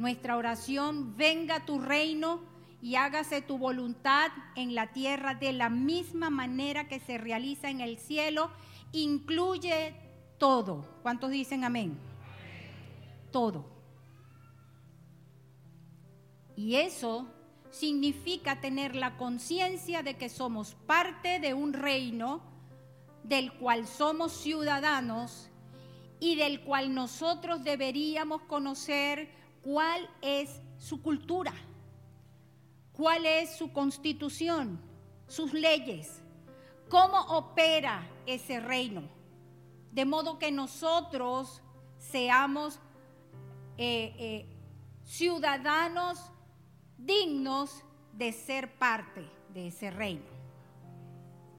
Nuestra oración, venga tu reino y hágase tu voluntad en la tierra de la misma manera que se realiza en el cielo, incluye todo. ¿Cuántos dicen amén? Todo. Y eso significa tener la conciencia de que somos parte de un reino del cual somos ciudadanos y del cual nosotros deberíamos conocer cuál es su cultura, cuál es su constitución, sus leyes, cómo opera ese reino, de modo que nosotros seamos eh, eh, ciudadanos dignos de ser parte de ese reino.